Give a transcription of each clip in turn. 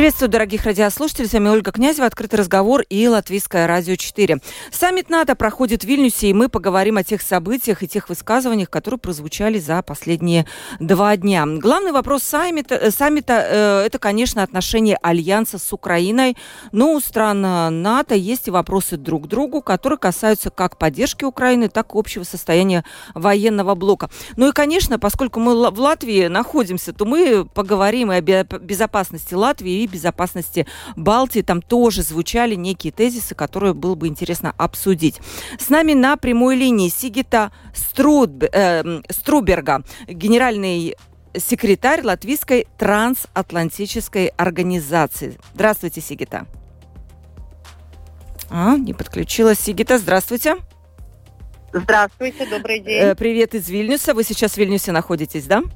Приветствую, дорогих радиослушателей. С вами Ольга Князева, «Открытый разговор» и Латвийское радио 4. Саммит НАТО проходит в Вильнюсе, и мы поговорим о тех событиях и тех высказываниях, которые прозвучали за последние два дня. Главный вопрос саммита, э, саммита э, это, конечно, отношения Альянса с Украиной. Но у стран НАТО есть и вопросы друг к другу, которые касаются как поддержки Украины, так и общего состояния военного блока. Ну и, конечно, поскольку мы в Латвии находимся, то мы поговорим и о безопасности Латвии и безопасности Балтии. Там тоже звучали некие тезисы, которые было бы интересно обсудить. С нами на прямой линии Сигита Струд, э, Струберга, генеральный секретарь Латвийской трансатлантической организации. Здравствуйте, Сигита. А, не подключилась Сигита. Здравствуйте. Здравствуйте, добрый день. Э, привет из Вильнюса. Вы сейчас в Вильнюсе находитесь, да? Да,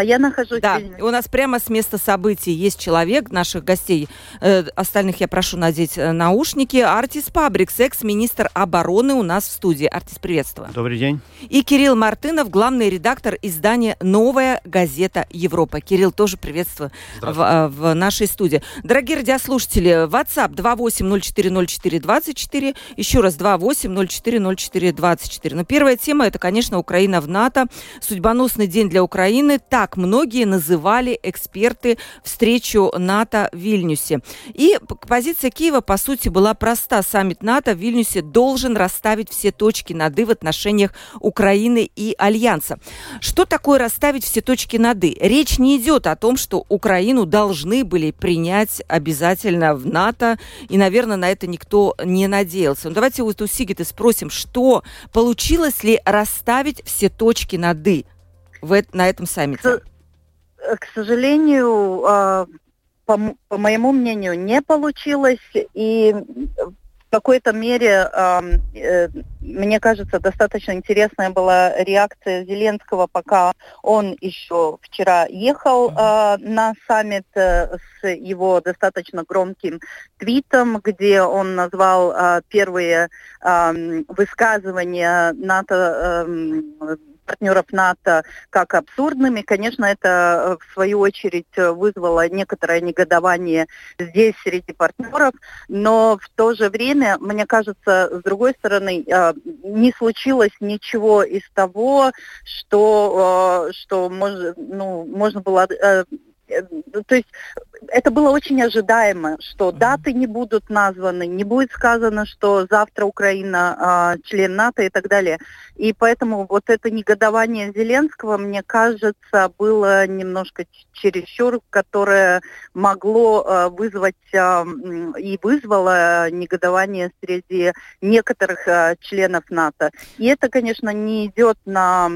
я нахожусь да. в Вильнюсе. У нас прямо с места событий есть человек, наших гостей, э, остальных я прошу надеть э, наушники. Артис Пабрикс, экс-министр обороны у нас в студии. Артис, приветствую. Добрый день. И Кирилл Мартынов, главный редактор издания «Новая газета Европа». Кирилл, тоже приветствую в, э, в нашей студии. Дорогие радиослушатели, WhatsApp 28040424, еще раз 28040424. Но первая тема – это, конечно, Украина в НАТО. Судьбоносный день для Украины так многие называли эксперты встречу НАТО в Вильнюсе. И позиция Киева, по сути, была проста. Саммит НАТО в Вильнюсе должен расставить все точки над «и» в отношениях Украины и Альянса. Что такое расставить все точки над «и»? Речь не идет о том, что Украину должны были принять обязательно в НАТО, и, наверное, на это никто не надеялся. Но давайте вот у Сигиты спросим, что получилось ли расставить все точки над «и»? В, на этом саммите? К, к сожалению, а, по, по моему мнению, не получилось. И в какой-то мере, э, мне кажется, достаточно интересная была реакция Зеленского, пока он еще вчера ехал а, на саммит э, с его достаточно громким твитом, где он назвал а, первые высказывания НАТО партнеров НАТО как абсурдными. Конечно, это э, в свою очередь вызвало некоторое негодование здесь среди партнеров, но в то же время, мне кажется, с другой стороны, э, не случилось ничего из того, что, э, что мож, ну, можно было то есть это было очень ожидаемо, что даты не будут названы, не будет сказано, что завтра Украина а, член НАТО и так далее. И поэтому вот это негодование Зеленского, мне кажется, было немножко чересчур, которое могло а, вызвать а, и вызвало негодование среди некоторых а, членов НАТО. И это, конечно, не идет на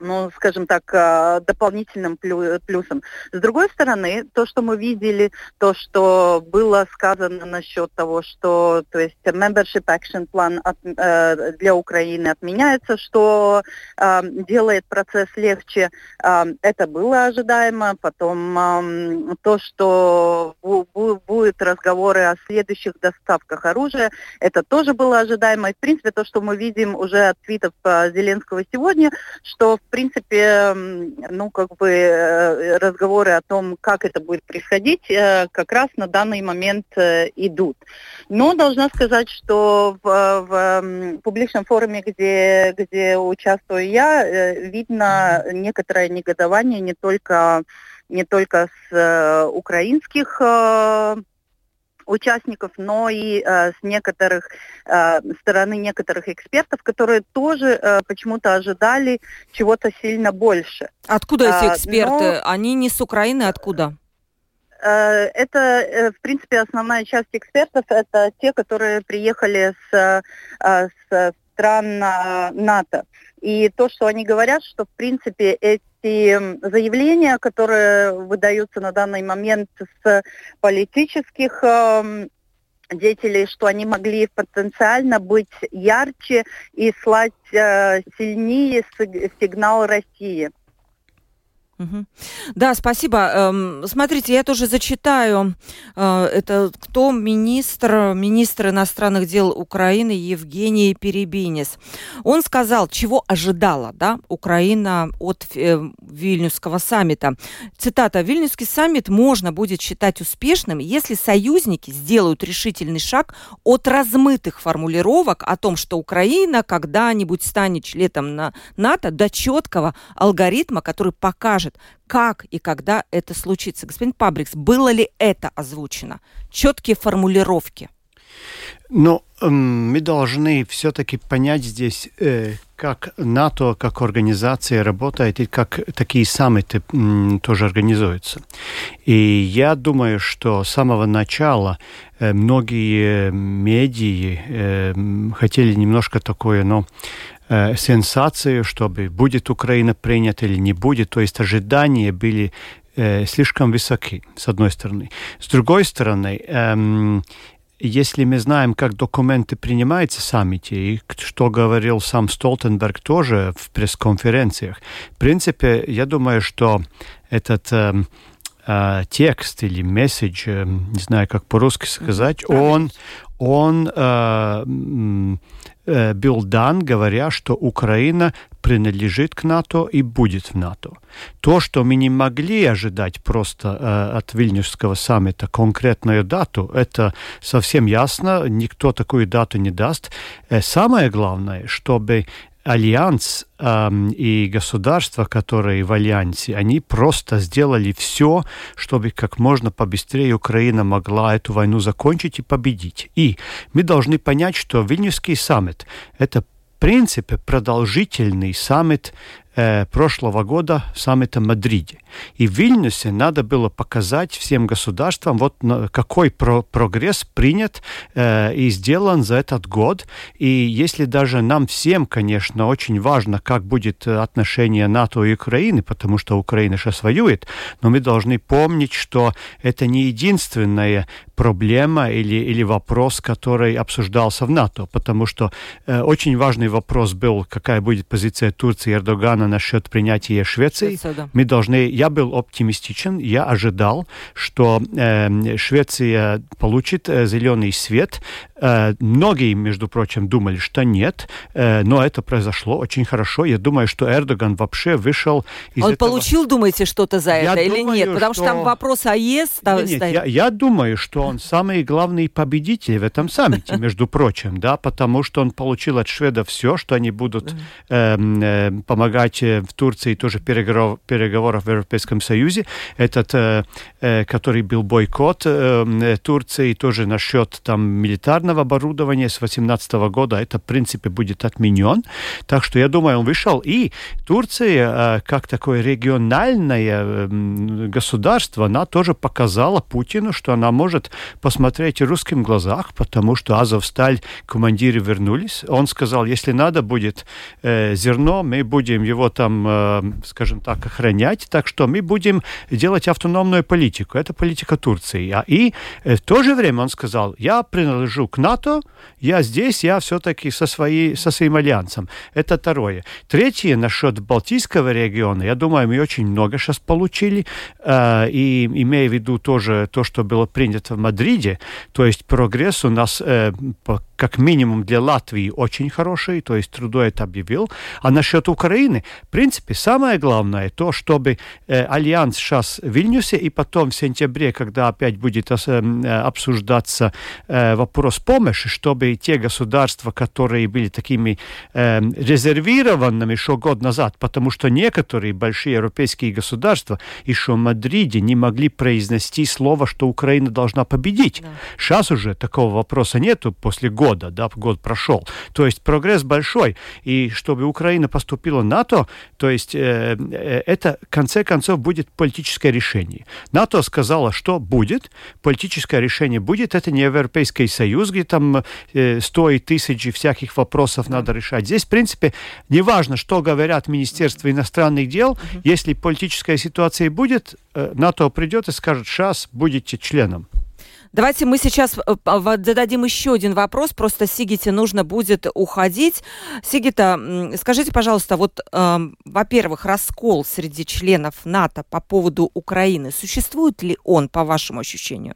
ну, скажем так, а, дополнительным плюсом. С другой стороны, то, что мы видели, то, что было сказано насчет того, что, то есть, membership action plan от, э, для Украины отменяется, что э, делает процесс легче, э, это было ожидаемо. Потом э, то, что будут разговоры о следующих доставках оружия, это тоже было ожидаемо. И, в принципе, то, что мы видим уже от твитов Зеленского сегодня, что, в принципе, ну, как бы э, разговоры о том, как это будет происходить, э, как раз на данный момент э, идут. Но должна сказать, что в, в публичном форуме, где, где участвую я, видно некоторое негодование не только не только с украинских участников, но и э, с некоторых э, стороны некоторых экспертов, которые тоже э, почему-то ожидали чего-то сильно больше. Откуда эти а, эксперты? Но... Они не с Украины, откуда? Э, это, э, в принципе, основная часть экспертов, это те, которые приехали с, э, с стран НАТО. И то, что они говорят, что, в принципе, эти заявления, которые выдаются на данный момент с политических деятелей, что они могли потенциально быть ярче и слать э, сильнее сигнал России. Да, спасибо. Эм, смотрите, я тоже зачитаю. Э, это кто министр, министр иностранных дел Украины Евгений Перебинис. Он сказал, чего ожидала да, Украина от э, Вильнюсского саммита. Цитата. «Вильнюсский саммит можно будет считать успешным, если союзники сделают решительный шаг от размытых формулировок о том, что Украина когда-нибудь станет членом на НАТО, до четкого алгоритма, который покажет, скажет, как и когда это случится. Господин Пабрикс, было ли это озвучено? Четкие формулировки. Ну, эм, мы должны все-таки понять здесь, э, как НАТО, как организация работает и как такие саммиты тоже организуются. И я думаю, что с самого начала э, многие медии э, хотели немножко такое, но э, сенсацию, чтобы будет Украина принята или не будет. То есть ожидания были э, слишком высоки, с одной стороны. С другой стороны, эм, если мы знаем, как документы принимаются в саммите, и что говорил сам Столтенберг тоже в пресс-конференциях, в принципе, я думаю, что этот э, э, текст или месседж, э, не знаю, как по-русски сказать, он, он э, э, был дан, говоря, что Украина принадлежит к НАТО и будет в НАТО. То, что мы не могли ожидать просто э, от Вильнюсского саммита конкретную дату, это совсем ясно, никто такую дату не даст. Э, самое главное, чтобы альянс э, и государства, которые в альянсе, они просто сделали все, чтобы как можно побыстрее Украина могла эту войну закончить и победить. И мы должны понять, что Вильнюсский саммит – это в принципе продолжительный саммит э, прошлого года саммита в Мадриде. И в Вильнюсе надо было показать всем государствам, вот какой про прогресс принят э, и сделан за этот год. И если даже нам всем, конечно, очень важно, как будет отношение НАТО и Украины, потому что Украина сейчас воюет, но мы должны помнить, что это не единственная проблема или, или вопрос, который обсуждался в НАТО, потому что э, очень важный вопрос был, какая будет позиция Турции и Эрдогана насчет принятия Швеции. Швеция, да. Мы должны я был оптимистичен, я ожидал, что э, Швеция получит э, зеленый свет. Э, многие, между прочим, думали, что нет, э, но это произошло очень хорошо. Я думаю, что Эрдоган вообще вышел из Он этого... получил, думаете, что-то за я это думаю, или нет? Потому что... что там вопрос АЕС... Нет, нет я, я думаю, что он самый главный победитель в этом саммите, между прочим, да, потому что он получил от шведов все, что они будут э, э, помогать э, в Турции тоже переговоров, переговоров в Европейском Союзе, этот, э, э, который был бойкот э, Турции тоже насчет там милитарного оборудования с 2018 года, это в принципе будет отменен. Так что я думаю, он вышел. И Турция, как такое региональное государство, она тоже показала Путину, что она может посмотреть русским глазах, потому что Азовсталь командиры вернулись. Он сказал, если надо будет э, зерно, мы будем его там, э, скажем так, охранять. Так что мы будем делать автономную политику. Это политика Турции. А И э, в то же время он сказал, я принадлежу к НАТО, я здесь, я все-таки со, своей, со своим альянсом. Это второе. Третье, насчет Балтийского региона, я думаю, мы очень много сейчас получили, э, и имея в виду тоже то, что было принято в Мадриде, то есть прогресс у нас э, по как минимум для Латвии очень хороший, то есть Трудо объявил. А насчет Украины, в принципе, самое главное то, чтобы э, альянс сейчас в Вильнюсе и потом в сентябре, когда опять будет э, обсуждаться э, вопрос помощи, чтобы те государства, которые были такими э, резервированными еще год назад, потому что некоторые большие европейские государства еще в Мадриде не могли произнести слово, что Украина должна победить. Да. Сейчас уже такого вопроса нету после года да, год прошел. То есть прогресс большой. И чтобы Украина поступила в НАТО, то есть э, э, это в конце концов будет политическое решение. НАТО сказала, что будет, политическое решение будет, это не Европейский Союз, где там э, 100 и тысячи всяких вопросов надо решать. Здесь, в принципе, не важно, что говорят Министерство иностранных дел, uh-huh. если политическая ситуация будет, э, НАТО придет и скажет, сейчас будете членом. Давайте мы сейчас э, зададим еще один вопрос. Просто Сигите нужно будет уходить. Сигита, скажите, пожалуйста, вот, э, во-первых, раскол среди членов НАТО по поводу Украины, существует ли он, по вашему ощущению?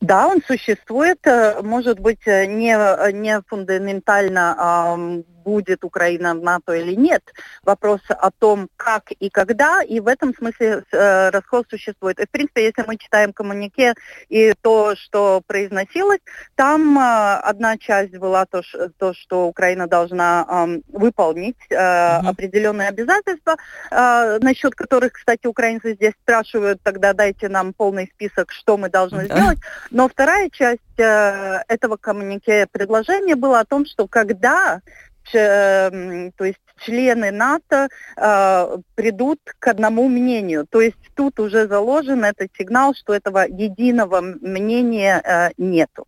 Да, он существует, э, может быть, э, не, не фундаментально будет Украина в НАТО или нет. Вопрос о том, как и когда, и в этом смысле э, раскол существует. И, в принципе, если мы читаем коммунике и то, что произносилось, там э, одна часть была то, то что Украина должна э, выполнить э, mm-hmm. определенные обязательства, э, насчет которых, кстати, украинцы здесь спрашивают, тогда дайте нам полный список, что мы должны mm-hmm. сделать. Но вторая часть э, этого коммунике предложения была о том, что когда то есть члены НАТО э, придут к одному мнению. То есть тут уже заложен этот сигнал, что этого единого мнения э, нету.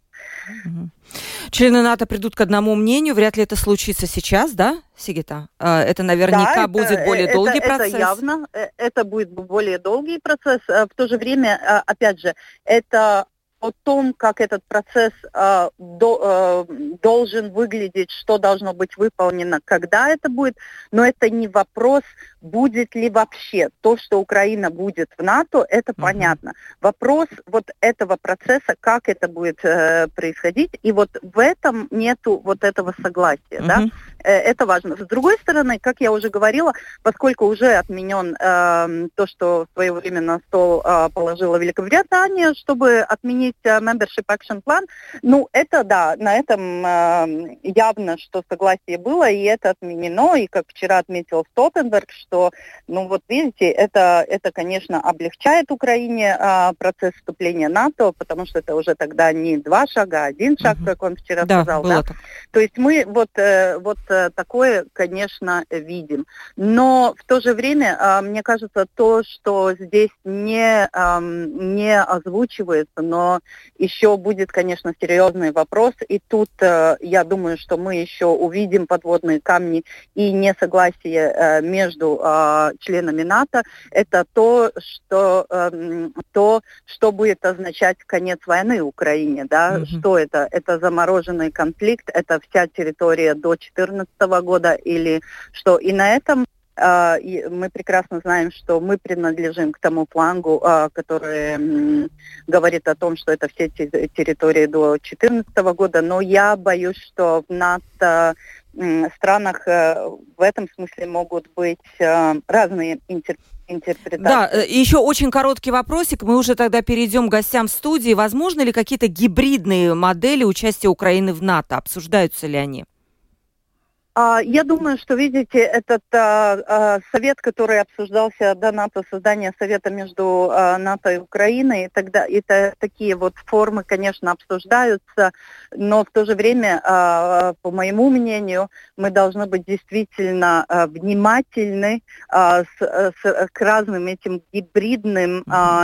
Члены НАТО придут к одному мнению. Вряд ли это случится сейчас, да, Сигита? Э, это наверняка да, будет это, более долгий это, процесс. Это явно. Э, это будет более долгий процесс. Э, в то же время, опять же, это о том, как этот процесс э, до, э, должен выглядеть, что должно быть выполнено, когда это будет, но это не вопрос, будет ли вообще то, что Украина будет в НАТО, это uh-huh. понятно. Вопрос вот этого процесса, как это будет э, происходить, и вот в этом нету вот этого согласия, uh-huh. да, э, это важно. С другой стороны, как я уже говорила, поскольку уже отменен э, то, что в свое время на стол э, положила Великобритания, чтобы отменить есть membership action plan. Ну, это да, на этом э, явно, что согласие было, и это отменено, и как вчера отметил Столтенберг, что, ну вот видите, это, это конечно, облегчает Украине э, процесс вступления НАТО, потому что это уже тогда не два шага, а один шаг, угу. как он вчера да, сказал. Да? Так. То есть мы вот, э, вот э, такое, конечно, видим. Но в то же время, э, мне кажется, то, что здесь не, э, не озвучивается, но еще будет, конечно, серьезный вопрос. И тут э, я думаю, что мы еще увидим подводные камни и несогласие э, между э, членами НАТО. Это то, что, э, то, что будет означать конец войны в Украине. Да? Mm-hmm. Что это? Это замороженный конфликт, это вся территория до 2014 года или что? И на этом а, мы прекрасно знаем, что мы принадлежим к тому флангу, а, который говорит о том, что это все территории до 2014 года, но я боюсь, что в НАТО странах э, в этом смысле могут быть э, разные интерпретации. Да, э, и еще очень короткий вопросик. Мы уже тогда перейдем к гостям студии. Возможно ли какие-то гибридные модели участия Украины в НАТО? Обсуждаются ли они? А, я думаю, что, видите, этот а, а, совет, который обсуждался до НАТО, создание совета между НАТО и Украиной, тогда это такие вот формы, конечно, обсуждаются, но в то же время, по моему мнению, мы должны быть действительно внимательны с, с, к разным этим гибридным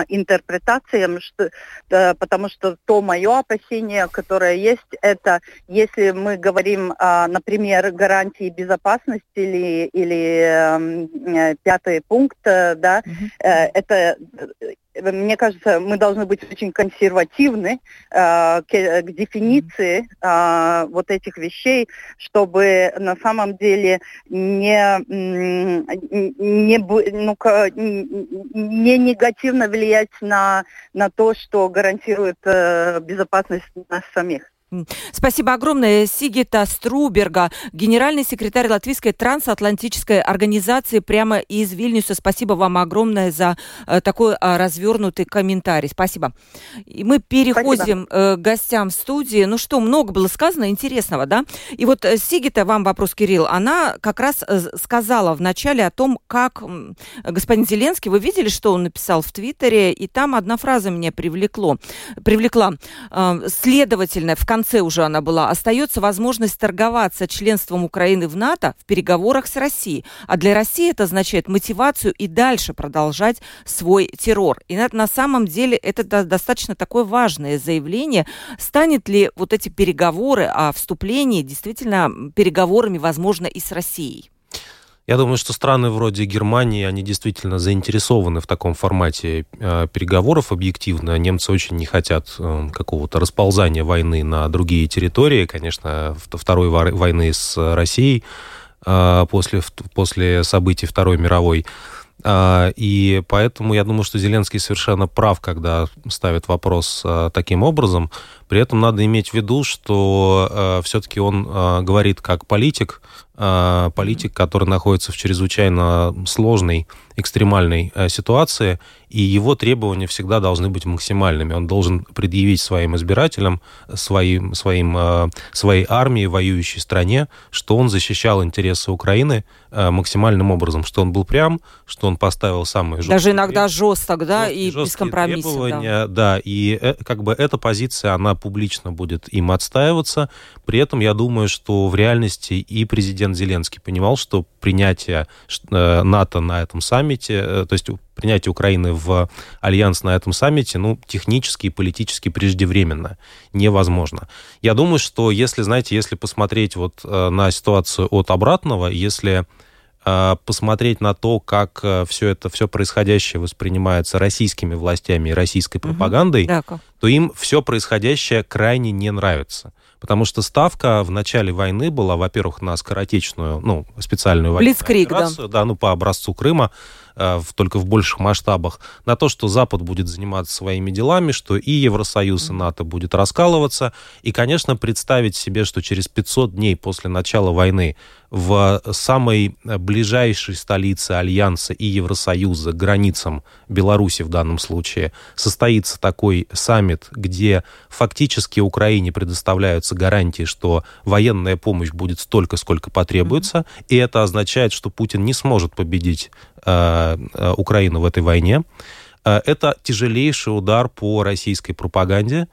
интерпретациям, что, потому что то мое опасение, которое есть, это если мы говорим, например, гарантия гарантии безопасности или, или эм, э, пятый пункт, э, да, угу. э, это э, мне кажется, мы должны быть очень консервативны э, к, к дефиниции э, вот этих вещей, чтобы на самом деле не, не, ну, не негативно влиять на, на то, что гарантирует э, безопасность нас самих. Спасибо огромное. Сигита Струберга, генеральный секретарь Латвийской трансатлантической организации прямо из Вильнюса. Спасибо вам огромное за э, такой э, развернутый комментарий. Спасибо. И мы переходим э, к гостям в студии. Ну что, много было сказано интересного, да? И вот э, Сигита, вам вопрос, Кирилл, она как раз сказала в начале о том, как господин Зеленский, вы видели, что он написал в Твиттере, и там одна фраза меня привлекло, привлекла. Следовательно, в конце конце уже она была, остается возможность торговаться членством Украины в НАТО в переговорах с Россией. А для России это означает мотивацию и дальше продолжать свой террор. И на, на самом деле это до, достаточно такое важное заявление. Станет ли вот эти переговоры о вступлении действительно переговорами, возможно, и с Россией? Я думаю, что страны вроде Германии, они действительно заинтересованы в таком формате э, переговоров объективно. Немцы очень не хотят э, какого-то расползания войны на другие территории. Конечно, второй войны с Россией э, после, после событий Второй мировой. И поэтому я думаю, что Зеленский совершенно прав, когда ставит вопрос таким образом. При этом надо иметь в виду, что а, все-таки он говорит как политик, политик, который находится в чрезвычайно сложной, экстремальной ситуации, и его требования всегда должны быть максимальными. Он должен предъявить своим избирателям, своим, своим, э, своей армии, воюющей стране, что он защищал интересы Украины э, максимальным образом, что он был прям, что он поставил самые жесткие... Даже иногда жесток, да, и без компромиссов. Требования, да. да, и э, как бы эта позиция, она публично будет им отстаиваться. При этом я думаю, что в реальности и президент Зеленский понимал, что принятие НАТО на этом саммите, то есть принятие Украины в альянс на этом саммите, ну, технически и политически преждевременно. Невозможно. Я думаю, что если, знаете, если посмотреть вот э, на ситуацию от обратного, если э, посмотреть на то, как э, все это, все происходящее воспринимается российскими властями и российской пропагандой, угу. да, то им все происходящее крайне не нравится. Потому что ставка в начале войны была, во-первых, на скоротечную, ну, специальную военную Блицкриг, операцию, да. да, ну, по образцу Крыма, Э, в, только в больших масштабах, на то, что Запад будет заниматься своими делами, что и Евросоюз, и НАТО будет раскалываться. И, конечно, представить себе, что через 500 дней после начала войны в самой ближайшей столице Альянса и Евросоюза, границам Беларуси в данном случае, состоится такой саммит, где фактически Украине предоставляются гарантии, что военная помощь будет столько, сколько потребуется, mm-hmm. и это означает, что Путин не сможет победить э, э, Украину в этой войне. Э, это тяжелейший удар по российской пропаганде,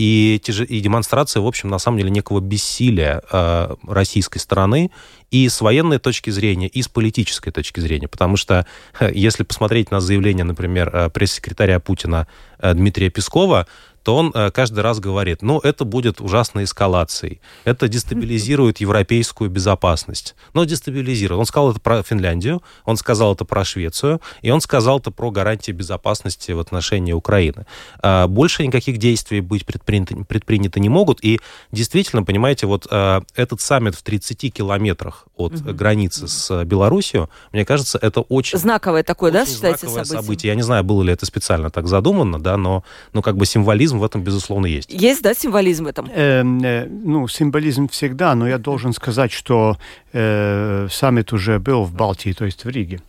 и, и демонстрация, в общем, на самом деле некого бессилия э, российской стороны и с военной точки зрения, и с политической точки зрения. Потому что если посмотреть на заявление, например, э, пресс-секретаря Путина э, Дмитрия Пескова, то он э, каждый раз говорит, ну, это будет ужасной эскалацией, это дестабилизирует европейскую безопасность. Но дестабилизирует. Он сказал это про Финляндию, он сказал это про Швецию, и он сказал это про гарантии безопасности в отношении Украины. А, больше никаких действий быть предприняты, предприняты не могут, и действительно, понимаете, вот э, этот саммит в 30 километрах от угу. границы с Белоруссией, мне кажется, это очень... Знаковое такое, очень да, считаете, событие? событие? Я не знаю, было ли это специально так задумано, да, но, но как бы символизм символизм в этом, безусловно, есть. Есть, да, символизм в этом? Э, э, ну, символизм всегда, но я должен сказать, что э, саммит уже был в Балтии, то есть в Риге.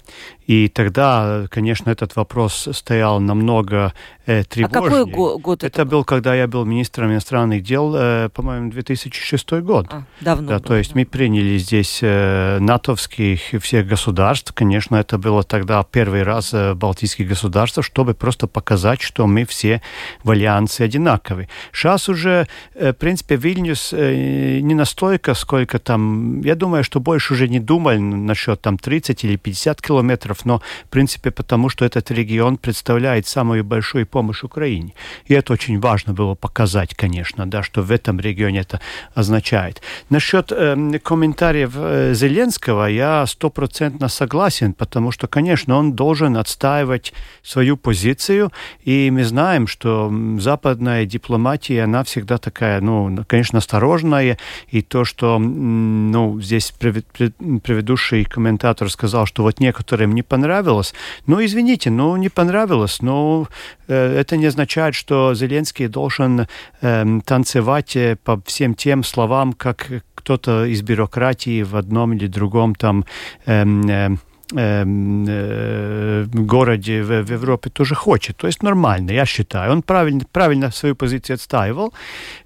И тогда, конечно, этот вопрос стоял намного э, тревожнее. А какой год это, это был? когда я был министром иностранных дел, э, по-моему, 2006 год. А, давно. Да, было, то есть да. мы приняли здесь э, натовских всех государств. Конечно, это было тогда первый раз э, балтийских государств, чтобы просто показать, что мы все в альянсе одинаковые. Сейчас уже, э, в принципе, Вильнюс э, не настолько, сколько там... Я думаю, что больше уже не думали насчет там 30 или 50 километров но, в принципе, потому что этот регион представляет самую большую помощь Украине. И это очень важно было показать, конечно, да, что в этом регионе это означает. Насчет э, комментариев э, Зеленского я стопроцентно согласен, потому что, конечно, он должен отстаивать свою позицию, и мы знаем, что западная дипломатия, она всегда такая, ну, конечно, осторожная, и то, что, ну, здесь предыдущий комментатор сказал, что вот некоторым не понравилось. Ну, извините, ну, не понравилось, но э, это не означает, что Зеленский должен э, танцевать э, по всем тем словам, как кто-то из бюрократии в одном или другом там Эм, э, городе в, в Европе тоже хочет. То есть нормально, я считаю. Он правильно, правильно свою позицию отстаивал.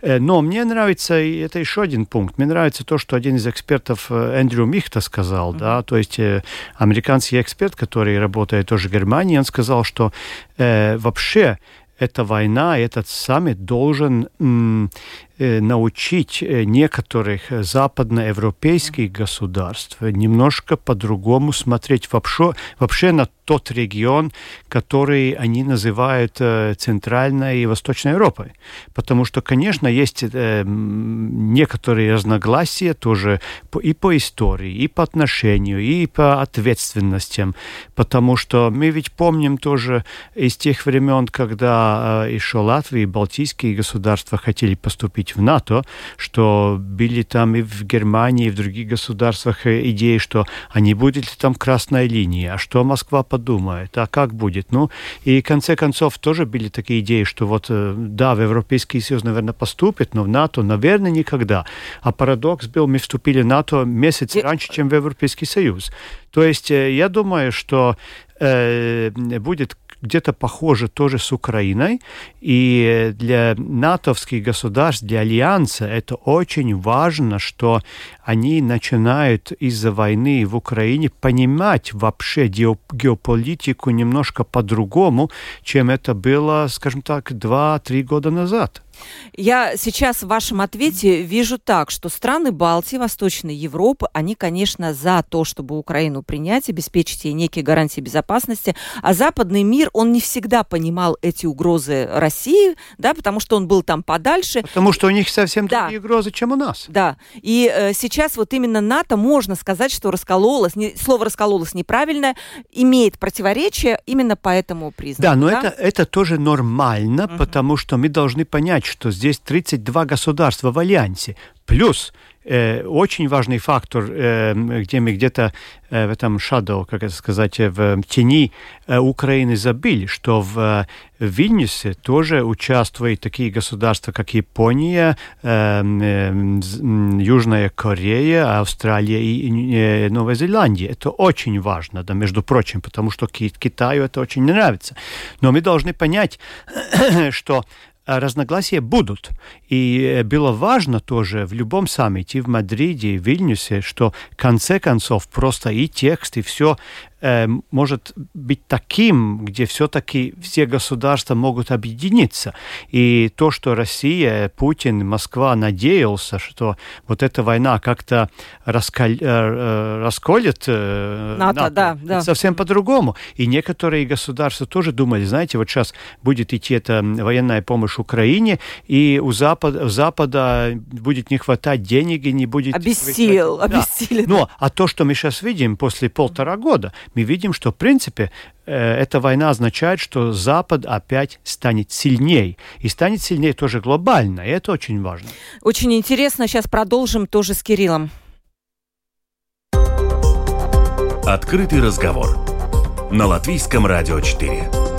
Э, но мне нравится, и это еще один пункт, мне нравится то, что один из экспертов э, Эндрю Михта сказал, да, то есть э, американский эксперт, который работает тоже в Германии, он сказал, что э, вообще эта война, этот саммит должен научить некоторых западноевропейских государств немножко по-другому смотреть вообще, вообще на тот регион, который они называют Центральной и Восточной Европой. Потому что, конечно, есть некоторые разногласия тоже и по истории, и по отношению, и по ответственностям. Потому что мы ведь помним тоже из тех времен, когда еще Латвия и Балтийские государства хотели поступить в НАТО, что были там и в Германии, и в других государствах идеи, что они будут ли там красная линия, а что Москва подумает, а как будет. Ну, и в конце концов тоже были такие идеи, что вот, да, в Европейский Союз, наверное, поступит, но в НАТО, наверное, никогда. А парадокс был, мы вступили в НАТО месяц раньше, чем в Европейский Союз. То есть я думаю, что э, будет где-то похоже тоже с Украиной. И для натовских государств, для Альянса это очень важно, что они начинают из-за войны в Украине понимать вообще геополитику немножко по-другому, чем это было, скажем так, два-три года назад. Я сейчас в вашем ответе вижу так, что страны Балтии, Восточной Европы, они, конечно, за то, чтобы Украину принять, обеспечить ей некие гарантии безопасности, а западный мир, он не всегда понимал эти угрозы России, да, потому что он был там подальше. Потому что у них совсем да. другие угрозы, чем у нас. Да, и э, сейчас вот именно НАТО, можно сказать, что раскололось, не, слово раскололось неправильно, имеет противоречие именно по этому признаку. Да, но да? Это, это тоже нормально, угу. потому что мы должны понять, сказать, что здесь 32 государства в альянсе, плюс э, очень важный фактор, э, где мы где-то э, в этом shadow, как это сказать, в тени э, Украины забили, что в, э, в Вильнюсе тоже участвуют такие государства, как Япония, э, э, Южная Корея, Австралия и э, Новая Зеландия. Это очень важно, да, между прочим, потому что Китаю это очень нравится. Но мы должны понять, что разногласия будут. И э, было важно тоже в любом саммите, в Мадриде, в Вильнюсе, что в конце концов просто и текст, и все э, может быть таким, где все-таки все государства могут объединиться. И то, что Россия, Путин, Москва надеялся, что вот эта война как-то раскол... Э, э, расколет э, НАТО, НАТО. Да, да. совсем по-другому. И некоторые государства тоже думали, знаете, вот сейчас будет идти эта военная помощь Украине, и у Запада, у Запада будет не хватать денег и не будет... Обессилел, да. обессилен. Но, а то, что мы сейчас видим после полтора года, мы видим, что, в принципе, э, эта война означает, что Запад опять станет сильнее. И станет сильнее тоже глобально, и это очень важно. Очень интересно. Сейчас продолжим тоже с Кириллом. Открытый разговор на Латвийском радио 4.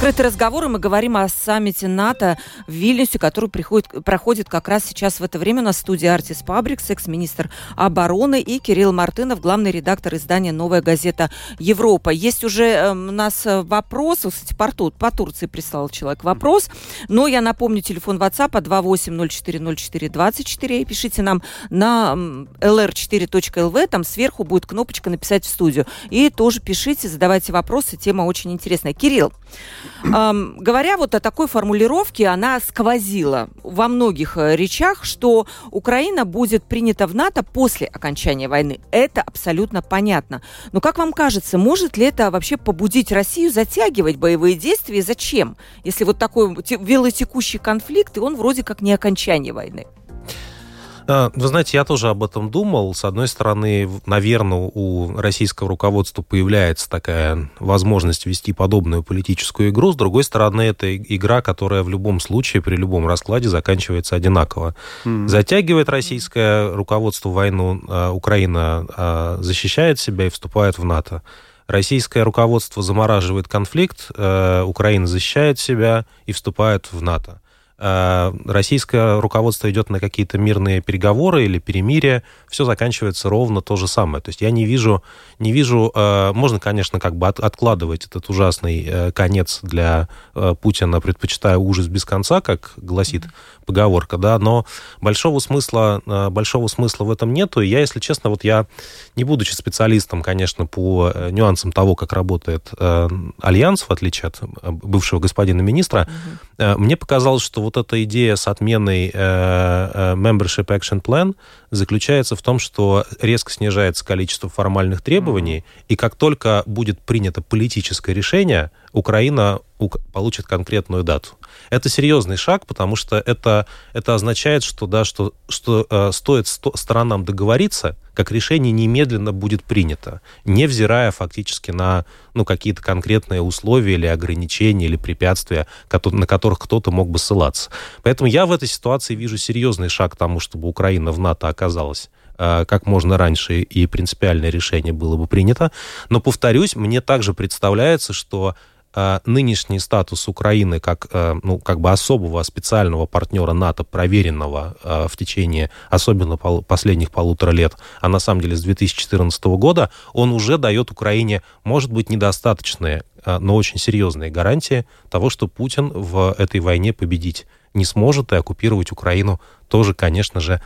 Открытый разговор, и мы говорим о саммите НАТО в Вильнюсе, который приходит, проходит как раз сейчас в это время. В студии Артис Пабрикс, экс-министр обороны, и Кирилл Мартынов, главный редактор издания «Новая газета Европа». Есть уже э, у нас вопрос, кстати, по, по Турции прислал человек вопрос, но я напомню, телефон WhatsApp 28040424, пишите нам на lr4.lv, там сверху будет кнопочка «Написать в студию». И тоже пишите, задавайте вопросы, тема очень интересная. Кирилл, Эм, говоря вот о такой формулировке, она сквозила во многих э, речах, что Украина будет принята в НАТО после окончания войны. Это абсолютно понятно. Но как вам кажется, может ли это вообще побудить Россию затягивать боевые действия? Зачем? Если вот такой велотекущий конфликт, и он вроде как не окончание войны. А, вы знаете, я тоже об этом думал. С одной стороны, наверное, у российского руководства появляется такая возможность вести подобную политическую игру. С другой стороны, это игра, которая в любом случае, при любом раскладе заканчивается одинаково. Mm-hmm. Затягивает российское руководство войну, а Украина а, защищает себя и вступает в НАТО. Российское руководство замораживает конфликт, Украина защищает себя и вступает в НАТО. Э, российское руководство идет на какие-то мирные переговоры или перемирия, все заканчивается ровно то же самое. То есть я не вижу, не вижу, э, можно, конечно, как бы откладывать этот ужасный э, конец для Путина, предпочитая ужас без конца, как гласит поговорка, да, но большого смысла, большого смысла в этом нету. И я, если честно, вот я, не будучи специалистом, конечно, по нюансам того, как работает Альянс, в отличие от бывшего господина министра, угу. мне показалось, что вот эта идея с отменой Membership Action Plan заключается в том, что резко снижается количество формальных требований, mm-hmm. и как только будет принято политическое решение, Украина получит конкретную дату. Это серьезный шаг, потому что это, это означает, что, да, что, что э, стоит сто, сторонам договориться, как решение немедленно будет принято, невзирая фактически на ну, какие-то конкретные условия или ограничения, или препятствия, на которых кто-то мог бы ссылаться. Поэтому я в этой ситуации вижу серьезный шаг к тому, чтобы Украина в НАТО оказалась э, как можно раньше и принципиальное решение было бы принято. Но, повторюсь, мне также представляется, что нынешний статус Украины как, э, ну, как бы особого специального партнера НАТО, проверенного э, в течение особенно последних полутора лет, а на самом деле с 2014 года, он уже дает Украине, может быть, недостаточные, но очень серьезные гарантии того, что Путин в этой войне победить не сможет, и оккупировать Украину тоже, конечно же,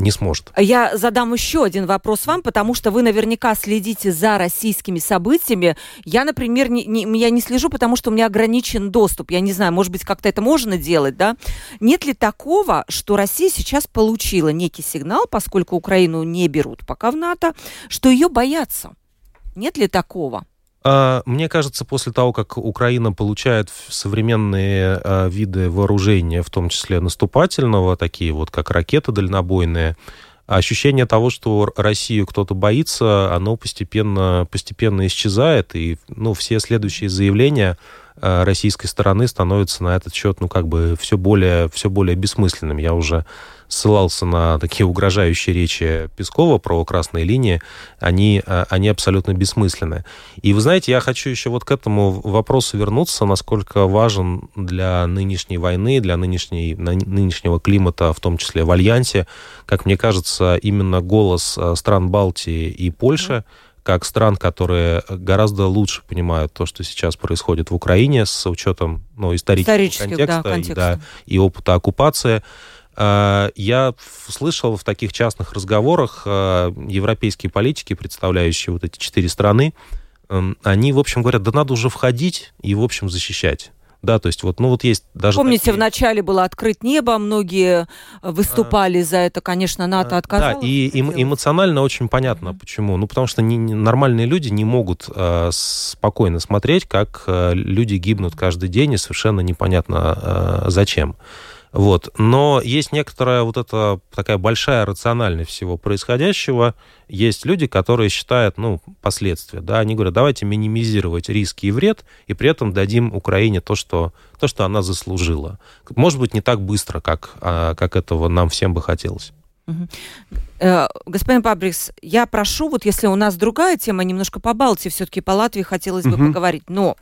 не сможет. Я задам еще один вопрос вам, потому что вы наверняка следите за российскими событиями. Я, например, не, не, я не слежу, потому что у меня ограничен доступ. Я не знаю, может быть, как-то это можно делать, да? Нет ли такого, что Россия сейчас получила некий сигнал, поскольку Украину не берут пока в НАТО, что ее боятся? Нет ли такого? А, мне кажется, после того, как Украина получает современные а, виды вооружения, в том числе наступательного, такие вот как ракеты дальнобойные, ощущение того, что Россию кто-то боится, оно постепенно, постепенно исчезает, и ну, все следующие заявления а, российской стороны становятся на этот счет, ну, как бы все более, все более бессмысленными. Я уже ссылался на такие угрожающие речи Пескова про красные линии, они, а, они абсолютно бессмысленны. И вы знаете, я хочу еще вот к этому вопросу вернуться, насколько важен для нынешней войны, для нынешней, нынешнего климата, в том числе в Альянсе, как мне кажется, именно голос а, стран Балтии и Польши, как стран, которые гораздо лучше понимают то, что сейчас происходит в Украине, с учетом ну, исторического контекста, да, контекста. И, да, и опыта оккупации. Э, я слышал в таких частных разговорах э, европейские политики, представляющие вот эти четыре страны, эм, они, в общем, говорят, да надо уже входить и, в общем, защищать. Да, то есть вот, ну вот есть даже... Помните, такие... вначале было открыть небо, многие выступали а... за это, конечно, НАТО отказалось. Да, и эм, эмоционально очень понятно, mm-hmm. почему. Ну, потому что не, не, нормальные люди не могут э, спокойно смотреть, как э, люди гибнут каждый день, и совершенно непонятно э, зачем. Вот. Но есть некоторая вот эта такая большая рациональность всего происходящего. Есть люди, которые считают, ну, последствия, да, они говорят, давайте минимизировать риски и вред, и при этом дадим Украине то, что, то, что она заслужила. Может быть, не так быстро, как, а, как этого нам всем бы хотелось. Э, господин Пабрикс, я прошу, вот если у нас другая тема, немножко по Балтии, все-таки по Латвии хотелось бы угу. поговорить, но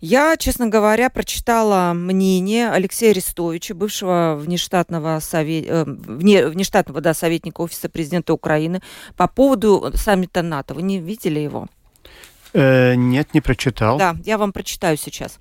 я, честно говоря, прочитала мнение Алексея Арестовича, бывшего внештатного, совет, э, вне, внештатного да, советника Офиса президента Украины, по поводу саммита НАТО. Вы не видели его? Э, нет, не прочитал. Да, я вам прочитаю сейчас.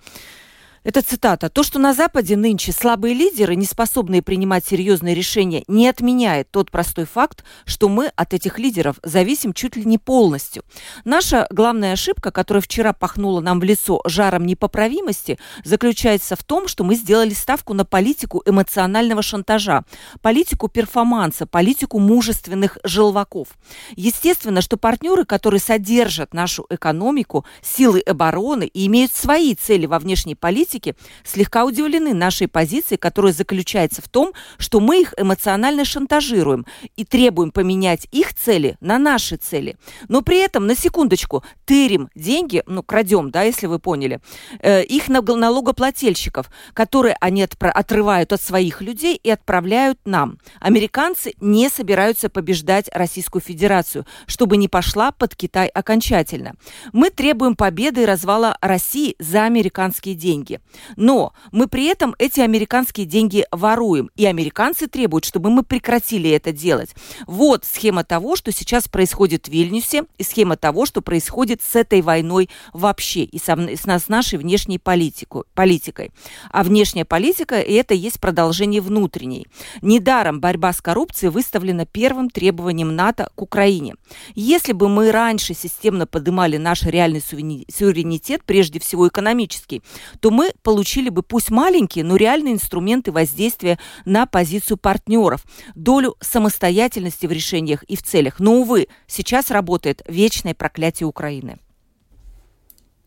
Это цитата. «То, что на Западе нынче слабые лидеры, не способные принимать серьезные решения, не отменяет тот простой факт, что мы от этих лидеров зависим чуть ли не полностью. Наша главная ошибка, которая вчера пахнула нам в лицо жаром непоправимости, заключается в том, что мы сделали ставку на политику эмоционального шантажа, политику перформанса, политику мужественных желваков. Естественно, что партнеры, которые содержат нашу экономику, силы обороны и имеют свои цели во внешней политике, политики слегка удивлены нашей позицией, которая заключается в том, что мы их эмоционально шантажируем и требуем поменять их цели на наши цели. Но при этом, на секундочку, тырим деньги, ну, крадем, да, если вы поняли, э, их налогоплательщиков, которые они отрывают от своих людей и отправляют нам. Американцы не собираются побеждать Российскую Федерацию, чтобы не пошла под Китай окончательно. Мы требуем победы и развала России за американские деньги. Но мы при этом эти американские деньги воруем. И американцы требуют, чтобы мы прекратили это делать. Вот схема того, что сейчас происходит в Вильнюсе, и схема того, что происходит с этой войной вообще, и с, с нашей внешней политику, политикой. А внешняя политика – это есть продолжение внутренней. Недаром борьба с коррупцией выставлена первым требованием НАТО к Украине. Если бы мы раньше системно поднимали наш реальный суверенитет, прежде всего экономический, то мы мы получили бы пусть маленькие, но реальные инструменты воздействия на позицию партнеров, долю самостоятельности в решениях и в целях. Но, увы, сейчас работает вечное проклятие Украины.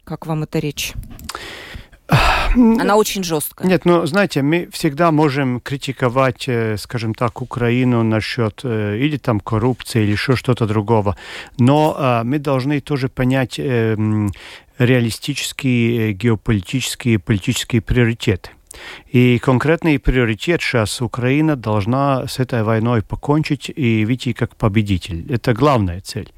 Как вам эта речь? Она очень жесткая. Нет, ну, знаете, мы всегда можем критиковать, э, скажем так, Украину насчет э, или там коррупции, или еще что-то другого. Но э, мы должны тоже понять реалистические геополитические и политические приоритеты. И конкретный приоритет сейчас Украина должна с этой войной покончить и выйти как победитель. Это главная цель,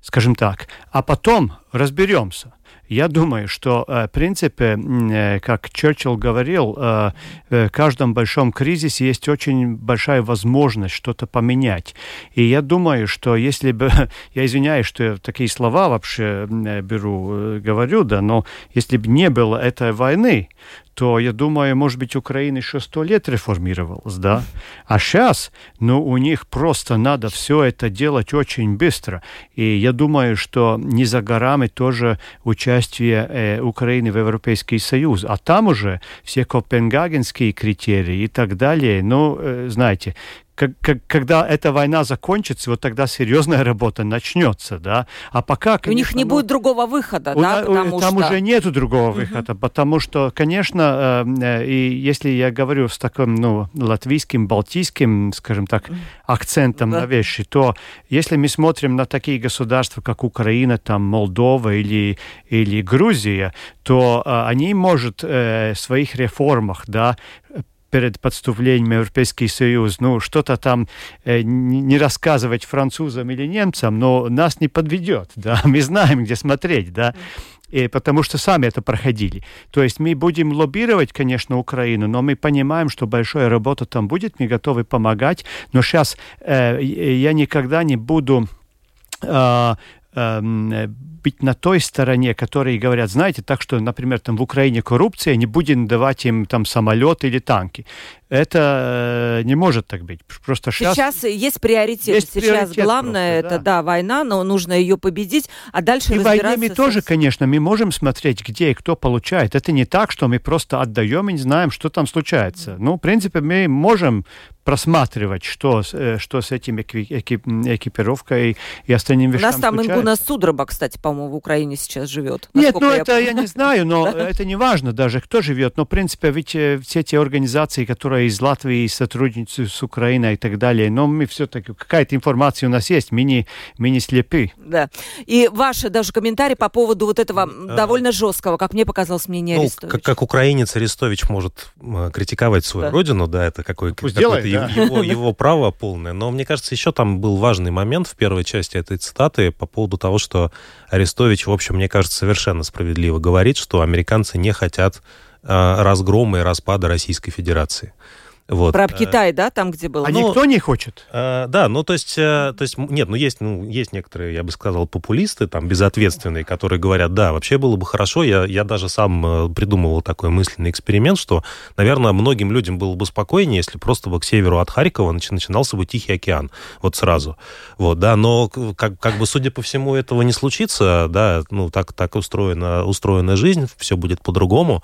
скажем так. А потом разберемся. Я думаю, что, э, в принципе, э, как Черчилл говорил, э, в каждом большом кризисе есть очень большая возможность что-то поменять. И я думаю, что если бы... Я извиняюсь, что я такие слова вообще беру, говорю, да, но если бы не было этой войны, то, я думаю, может быть, Украина еще сто лет реформировалась, да? А сейчас, ну, у них просто надо все это делать очень быстро. И я думаю, что не за горами тоже участие э, Украины в Европейский Союз. А там уже все копенгагенские критерии и так далее. Ну, э, знаете, как, как, когда эта война закончится, вот тогда серьезная работа начнется, да. А пока, конечно, У них не ну, будет другого выхода, у, да, потому там что... уже нету другого выхода, угу. потому что, конечно, э, э, и если я говорю с таким, ну, латвийским, балтийским, скажем так, акцентом да. на вещи, то если мы смотрим на такие государства, как Украина, там, Молдова или, или Грузия, то э, они, может, э, в своих реформах, да, перед подступлением в Европейский Союз, ну, что-то там э, не рассказывать французам или немцам, но нас не подведет, да, мы знаем, где смотреть, да, и потому что сами это проходили. То есть мы будем лоббировать, конечно, Украину, но мы понимаем, что большая работа там будет, мы готовы помогать, но сейчас э, я никогда не буду эм, быть на той стороне, которые говорят, знаете, так что, например, там в Украине коррупция, не будем давать им там самолеты или танки. Это э, не может так быть. Просто сейчас... Сейчас есть приоритет. Есть сейчас приоритет главное просто, это, да. да, война, но нужно ее победить, а дальше И разбираться... войне мы тоже, конечно, мы можем смотреть, где и кто получает. Это не так, что мы просто отдаем и не знаем, что там случается. Ну, в принципе, мы можем просматривать, что, э, что с этим экип, экипировкой и остальными вещами У нас там случается. Ингуна Судроба, кстати, по-моему, в Украине сейчас живет. Нет, ну я... это я не знаю, но это не важно даже, кто живет. Но, в принципе, ведь э, все эти организации, которые из Латвии сотрудничают с Украиной и так далее, но мы все-таки, какая-то информация у нас есть, мы не, мы не слепы. Да. И ваши даже комментарии по поводу вот этого а... довольно жесткого, как мне показалось, мнения ну, Арестовича. Как, как украинец Арестович может критиковать свою да. родину, да, это какой, Пусть делает, да. его, его право полное. Но мне кажется, еще там был важный момент в первой части этой цитаты по поводу того, что Арестович, в общем, мне кажется, совершенно справедливо говорит, что американцы не хотят э, разгрома и распада Российской Федерации. Вот. Про Китай, да, там, где был? А ну, никто не хочет? Э, да, ну, то есть, э, то есть, нет, ну, есть, ну, есть некоторые, я бы сказал, популисты, там, безответственные, которые говорят, да, вообще было бы хорошо, я, я даже сам э, придумывал такой мысленный эксперимент, что, наверное, многим людям было бы спокойнее, если просто бы к северу от Харькова начинался бы Тихий океан, вот сразу. Вот, да, но, как, как бы, судя по всему, этого не случится, да, ну, так, так устроена, устроена жизнь, все будет по-другому.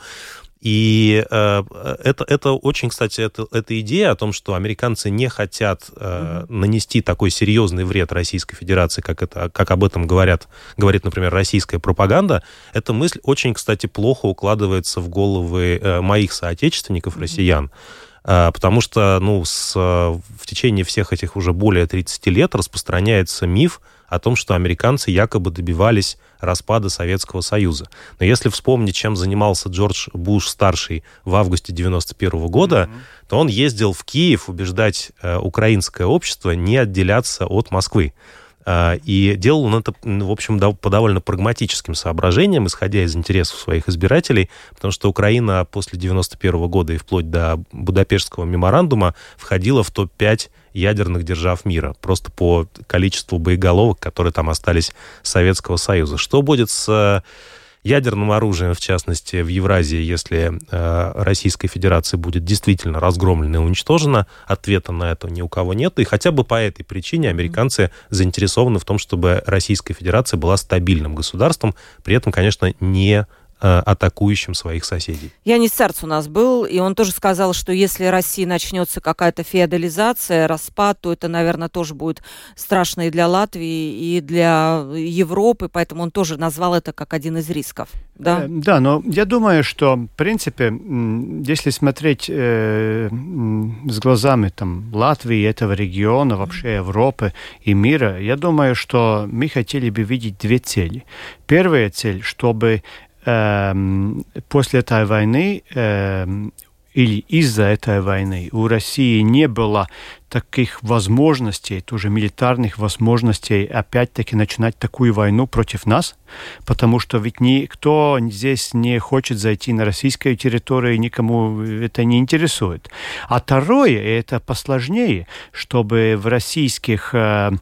И э, это, это очень, кстати, это, эта идея о том, что американцы не хотят э, нанести такой серьезный вред Российской Федерации, как, это, как об этом говорят, говорит, например, российская пропаганда, эта мысль очень, кстати, плохо укладывается в головы э, моих соотечественников, россиян. Э, потому что ну, с, в течение всех этих уже более 30 лет распространяется миф, о том, что американцы якобы добивались распада Советского Союза. Но если вспомнить, чем занимался Джордж Буш-старший в августе 91 года, mm-hmm. то он ездил в Киев убеждать э, украинское общество не отделяться от Москвы. Э, и делал он это, в общем, по довольно прагматическим соображениям, исходя из интересов своих избирателей, потому что Украина после 91 года и вплоть до Будапештского меморандума входила в топ-5 ядерных держав мира, просто по количеству боеголовок, которые там остались Советского Союза. Что будет с э, ядерным оружием, в частности, в Евразии, если э, Российская Федерация будет действительно разгромлена и уничтожена, ответа на это ни у кого нет. И хотя бы по этой причине американцы заинтересованы в том, чтобы Российская Федерация была стабильным государством, при этом, конечно, не атакующим своих соседей. Янис Царц у нас был, и он тоже сказал, что если России начнется какая-то феодализация, распад, то это, наверное, тоже будет страшно и для Латвии, и для Европы, поэтому он тоже назвал это как один из рисков. Да, э, да но я думаю, что, в принципе, если смотреть э, с глазами там, Латвии, этого региона, вообще Европы и мира, я думаю, что мы хотели бы видеть две цели. Первая цель, чтобы после этой войны эм, или из-за этой войны у России не было таких возможностей, тоже милитарных возможностей, опять-таки начинать такую войну против нас, потому что ведь никто здесь не хочет зайти на российскую территорию, никому это не интересует. А второе, и это посложнее, чтобы в российских э,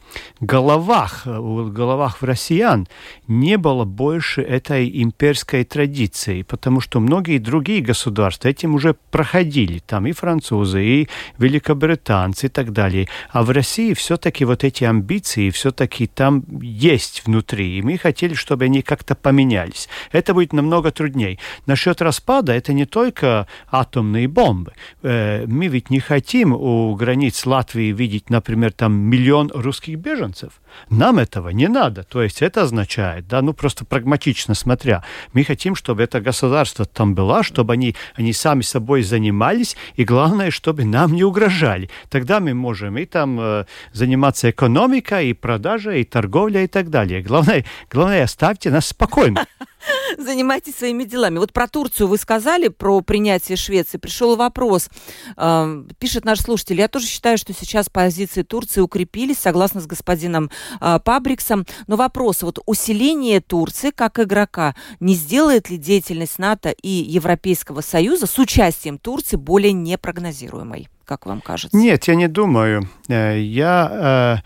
головах, в головах россиян не было больше этой имперской традиции, потому что многие другие государства этим уже проходили, там и французы, и великобританцы, так далее. А в России все-таки вот эти амбиции все-таки там есть внутри. И мы хотели, чтобы они как-то поменялись. Это будет намного труднее. Насчет распада это не только атомные бомбы. Э, мы ведь не хотим у границ Латвии видеть, например, там миллион русских беженцев. Нам этого не надо. То есть это означает, да, ну просто прагматично смотря, мы хотим, чтобы это государство там было, чтобы они, они сами собой занимались, и главное, чтобы нам не угрожали. Тогда мы можем и там э, заниматься экономикой, и продажей, и торговлей, и так далее. Главное, главное оставьте нас спокойно. Занимайтесь своими делами. Вот про Турцию вы сказали, про принятие Швеции. Пришел вопрос. Э, пишет наш слушатель. Я тоже считаю, что сейчас позиции Турции укрепились, согласно с господином э, Пабриксом. Но вопрос. Вот усиление Турции как игрока не сделает ли деятельность НАТО и Европейского Союза с участием Турции более непрогнозируемой? Как вам кажется? Нет, я не думаю. Э, я Э,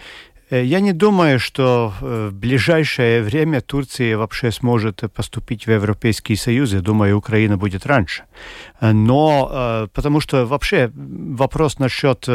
я не думаю, что э, в ближайшее время Турция вообще сможет поступить в Европейский Союз. Я думаю, Украина будет раньше. Э, но потому что вообще вопрос насчет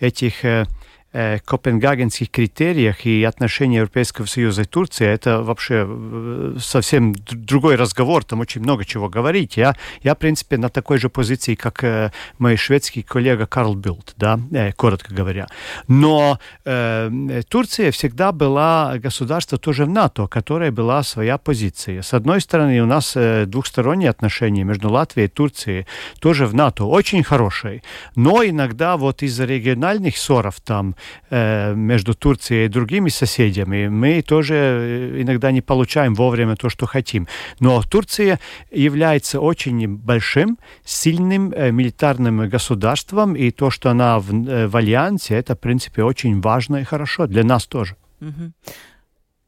этих э, копенгагенских критериях и отношения Европейского Союза и Турции, это вообще э, совсем другой разговор, там очень много чего говорить. Я, я в принципе, на такой же позиции, как э, мой шведский коллега Карл Билд, да, э, коротко говоря. Но э, Турция всегда была государство тоже в НАТО, которое была своя позиция. С одной стороны, у нас э, двухсторонние отношения между Латвией и Турцией тоже в НАТО очень хорошие, но иногда вот из-за региональных ссоров там Э, между Турцией и другими соседями, мы тоже э, иногда не получаем вовремя то, что хотим. Но Турция является очень большим, сильным э, милитарным государством, и то, что она в, в альянсе, это, в принципе, очень важно и хорошо для нас тоже. Угу.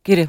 Кирилл.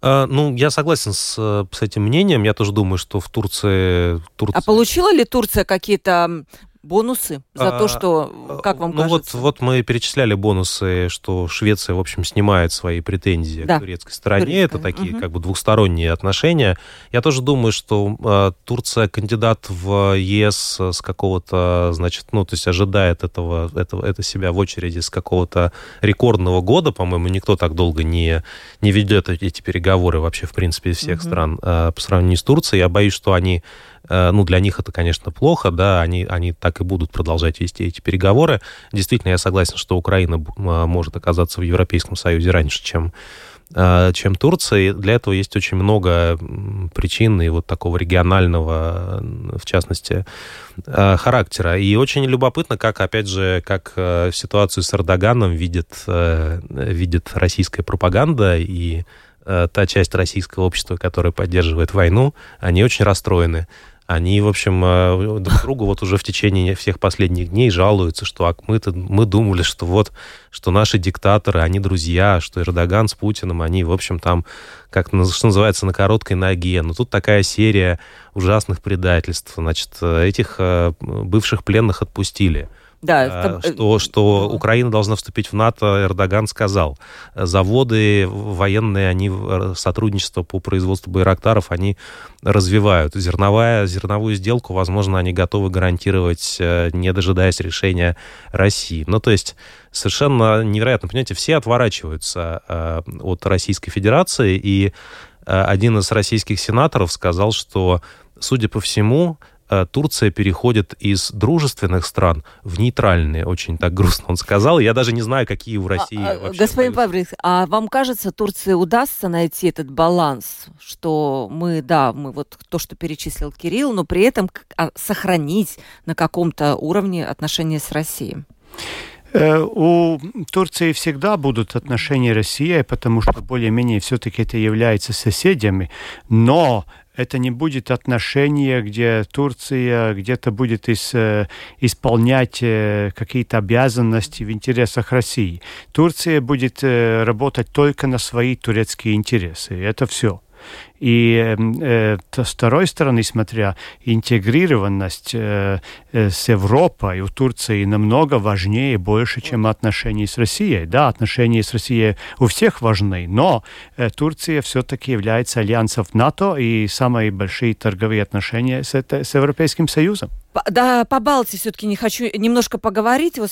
Uh, ну, я согласен с, с этим мнением. Я тоже думаю, что в Турции... Турция... А получила ли Турция какие-то бонусы за а, то, что, как вам ну кажется? Вот, вот мы перечисляли бонусы, что Швеция, в общем, снимает свои претензии да. к турецкой стороне. Турецкая. Это такие угу. как бы двухсторонние отношения. Я тоже думаю, что э, Турция кандидат в ЕС с какого-то, значит, ну, то есть ожидает этого, этого, это себя в очереди с какого-то рекордного года. По-моему, никто так долго не, не ведет эти переговоры вообще, в принципе, из всех угу. стран э, по сравнению с Турцией. Я боюсь, что они Э, ну, для них это, конечно, плохо, да, они, они так и будут продолжать вести эти переговоры. Действительно, я согласен, что Украина а, может оказаться в Европейском Союзе раньше, чем э, чем Турция. И для этого есть очень много причин и вот такого регионального, в частности, э, характера. И очень любопытно, как, опять же, как ситуацию с Эрдоганом видит, видит российская пропаганда и та часть российского общества, которая поддерживает войну, они очень расстроены они, в общем, э, друг другу вот уже в течение всех последних дней жалуются, что а мы, мы думали, что вот, что наши диктаторы, они друзья, что Эрдоган с Путиным, они, в общем, там, как что называется, на короткой ноге. Но тут такая серия ужасных предательств. Значит, э, этих э, бывших пленных отпустили. Да, это... что, что Украина должна вступить в НАТО, Эрдоган сказал. Заводы военные, они сотрудничество по производству байрактаров, они развивают. Зерновая, зерновую сделку, возможно, они готовы гарантировать, э, не дожидаясь решения России. Ну, то есть совершенно невероятно. Понимаете, все отворачиваются э, от Российской Федерации, и один из российских сенаторов сказал, что, судя по всему, Э, Турция переходит из дружественных стран в нейтральные. Очень так грустно он сказал. Я даже не знаю, какие в России а, вообще. Господин Павлик, а вам кажется, Турции удастся найти этот баланс, что мы, да, мы вот то, что перечислил Кирилл, но при этом а, сохранить на каком-то уровне отношения с Россией? Э, у Турции всегда будут отношения с Россией, потому что более-менее все-таки это является соседями. Но это не будет отношение, где Турция где-то будет из, э, исполнять э, какие-то обязанности в интересах России. Турция будет работать только на свои турецкие интересы. Это все. И э, с второй стороны, смотря, интегрированность э, э, с Европой у Турции намного важнее и больше, чем отношения с Россией. Да, отношения с Россией у всех важны, но э, Турция все-таки является альянсом НАТО и самые большие торговые отношения с, это, с Европейским Союзом. Да, по Балтии все-таки не хочу немножко поговорить. Вот